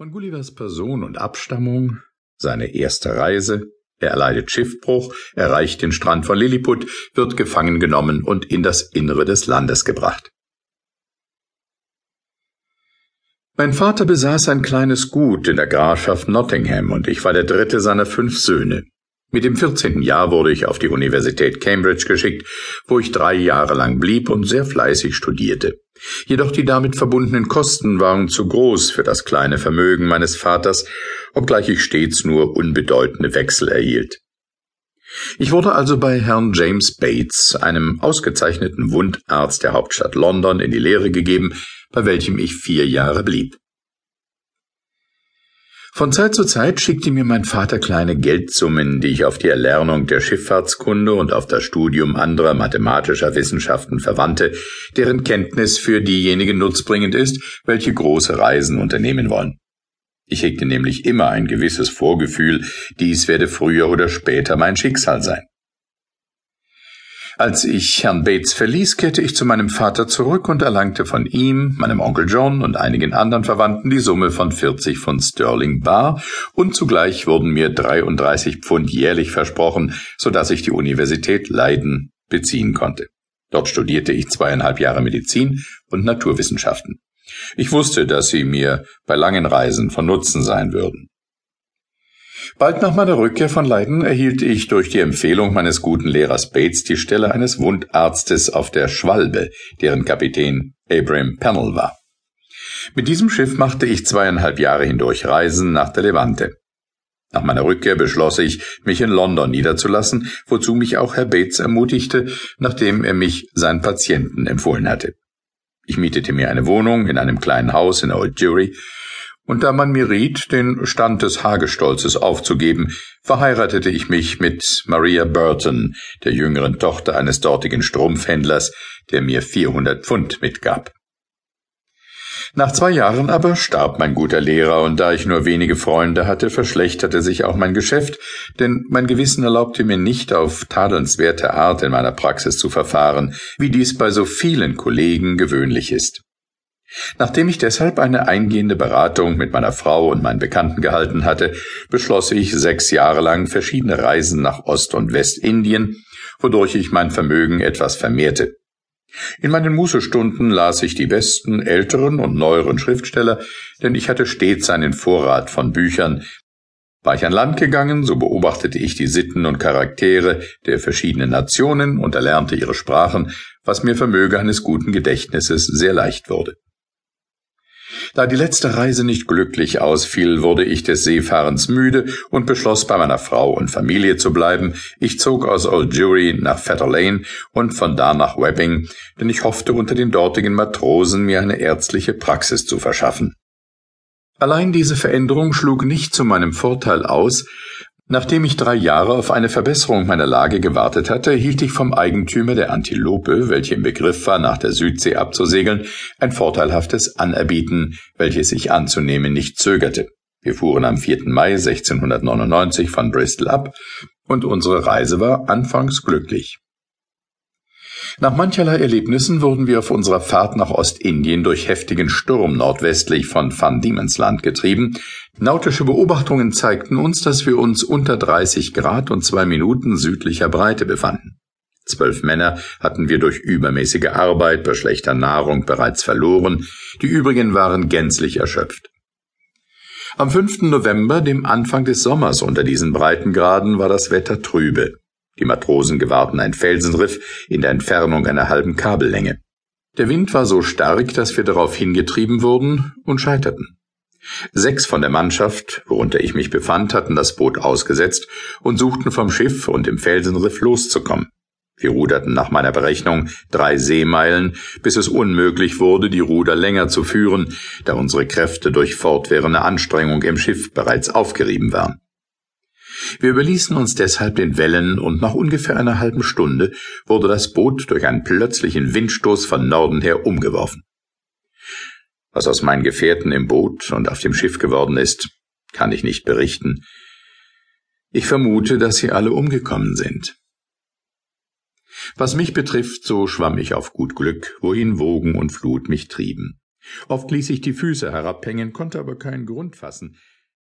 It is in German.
Von Gullivers Person und Abstammung, seine erste Reise, er erleidet Schiffbruch, erreicht den Strand von Lilliput, wird gefangen genommen und in das Innere des Landes gebracht. Mein Vater besaß ein kleines Gut in der Grafschaft Nottingham und ich war der dritte seiner fünf Söhne. Mit dem 14. Jahr wurde ich auf die Universität Cambridge geschickt, wo ich drei Jahre lang blieb und sehr fleißig studierte. Jedoch die damit verbundenen Kosten waren zu groß für das kleine Vermögen meines Vaters, obgleich ich stets nur unbedeutende Wechsel erhielt. Ich wurde also bei Herrn James Bates, einem ausgezeichneten Wundarzt der Hauptstadt London, in die Lehre gegeben, bei welchem ich vier Jahre blieb. Von Zeit zu Zeit schickte mir mein Vater kleine Geldsummen, die ich auf die Erlernung der Schifffahrtskunde und auf das Studium anderer mathematischer Wissenschaften verwandte, deren Kenntnis für diejenigen nutzbringend ist, welche große Reisen unternehmen wollen. Ich hegte nämlich immer ein gewisses Vorgefühl, dies werde früher oder später mein Schicksal sein. Als ich Herrn Bates verließ, kehrte ich zu meinem Vater zurück und erlangte von ihm, meinem Onkel John und einigen anderen Verwandten die Summe von 40 Pfund Sterling bar und zugleich wurden mir 33 Pfund jährlich versprochen, so dass ich die Universität Leiden beziehen konnte. Dort studierte ich zweieinhalb Jahre Medizin und Naturwissenschaften. Ich wusste, dass sie mir bei langen Reisen von Nutzen sein würden. Bald nach meiner Rückkehr von Leiden erhielt ich durch die Empfehlung meines guten Lehrers Bates die Stelle eines Wundarztes auf der Schwalbe, deren Kapitän Abraham Pennell war. Mit diesem Schiff machte ich zweieinhalb Jahre hindurch Reisen nach der Levante. Nach meiner Rückkehr beschloss ich, mich in London niederzulassen, wozu mich auch Herr Bates ermutigte, nachdem er mich seinen Patienten empfohlen hatte. Ich mietete mir eine Wohnung in einem kleinen Haus in Old Jury und da man mir riet, den Stand des Hagestolzes aufzugeben, verheiratete ich mich mit Maria Burton, der jüngeren Tochter eines dortigen Strumpfhändlers, der mir 400 Pfund mitgab. Nach zwei Jahren aber starb mein guter Lehrer, und da ich nur wenige Freunde hatte, verschlechterte sich auch mein Geschäft, denn mein Gewissen erlaubte mir nicht auf tadelnswerte Art in meiner Praxis zu verfahren, wie dies bei so vielen Kollegen gewöhnlich ist. Nachdem ich deshalb eine eingehende Beratung mit meiner Frau und meinen Bekannten gehalten hatte, beschloss ich sechs Jahre lang verschiedene Reisen nach Ost- und Westindien, wodurch ich mein Vermögen etwas vermehrte. In meinen Mußestunden las ich die besten älteren und neueren Schriftsteller, denn ich hatte stets einen Vorrat von Büchern. War ich an Land gegangen, so beobachtete ich die Sitten und Charaktere der verschiedenen Nationen und erlernte ihre Sprachen, was mir vermöge eines guten Gedächtnisses sehr leicht wurde. Da die letzte Reise nicht glücklich ausfiel, wurde ich des Seefahrens müde und beschloss, bei meiner Frau und Familie zu bleiben. Ich zog aus Old Jury nach Fetter Lane und von da nach Webbing, denn ich hoffte unter den dortigen Matrosen mir eine ärztliche Praxis zu verschaffen. Allein diese Veränderung schlug nicht zu meinem Vorteil aus, Nachdem ich drei Jahre auf eine Verbesserung meiner Lage gewartet hatte, hielt ich vom Eigentümer der Antilope, welche im Begriff war, nach der Südsee abzusegeln, ein vorteilhaftes Anerbieten, welches ich anzunehmen nicht zögerte. Wir fuhren am 4. Mai 1699 von Bristol ab, und unsere Reise war anfangs glücklich. Nach mancherlei Erlebnissen wurden wir auf unserer Fahrt nach Ostindien durch heftigen Sturm nordwestlich von Van Diemen's Land getrieben. Nautische Beobachtungen zeigten uns, dass wir uns unter 30 Grad und zwei Minuten südlicher Breite befanden. Zwölf Männer hatten wir durch übermäßige Arbeit bei schlechter Nahrung bereits verloren, die übrigen waren gänzlich erschöpft. Am 5. November, dem Anfang des Sommers unter diesen Breitengraden, war das Wetter trübe. Die Matrosen gewahrten ein Felsenriff in der Entfernung einer halben Kabellänge. Der Wind war so stark, dass wir darauf hingetrieben wurden und scheiterten. Sechs von der Mannschaft, worunter ich mich befand, hatten das Boot ausgesetzt und suchten vom Schiff und dem Felsenriff loszukommen. Wir ruderten nach meiner Berechnung drei Seemeilen, bis es unmöglich wurde, die Ruder länger zu führen, da unsere Kräfte durch fortwährende Anstrengung im Schiff bereits aufgerieben waren. Wir überließen uns deshalb den Wellen und nach ungefähr einer halben Stunde wurde das Boot durch einen plötzlichen Windstoß von Norden her umgeworfen. Was aus meinen Gefährten im Boot und auf dem Schiff geworden ist, kann ich nicht berichten. Ich vermute, dass sie alle umgekommen sind. Was mich betrifft, so schwamm ich auf gut Glück, wohin Wogen und Flut mich trieben. Oft ließ ich die Füße herabhängen, konnte aber keinen Grund fassen.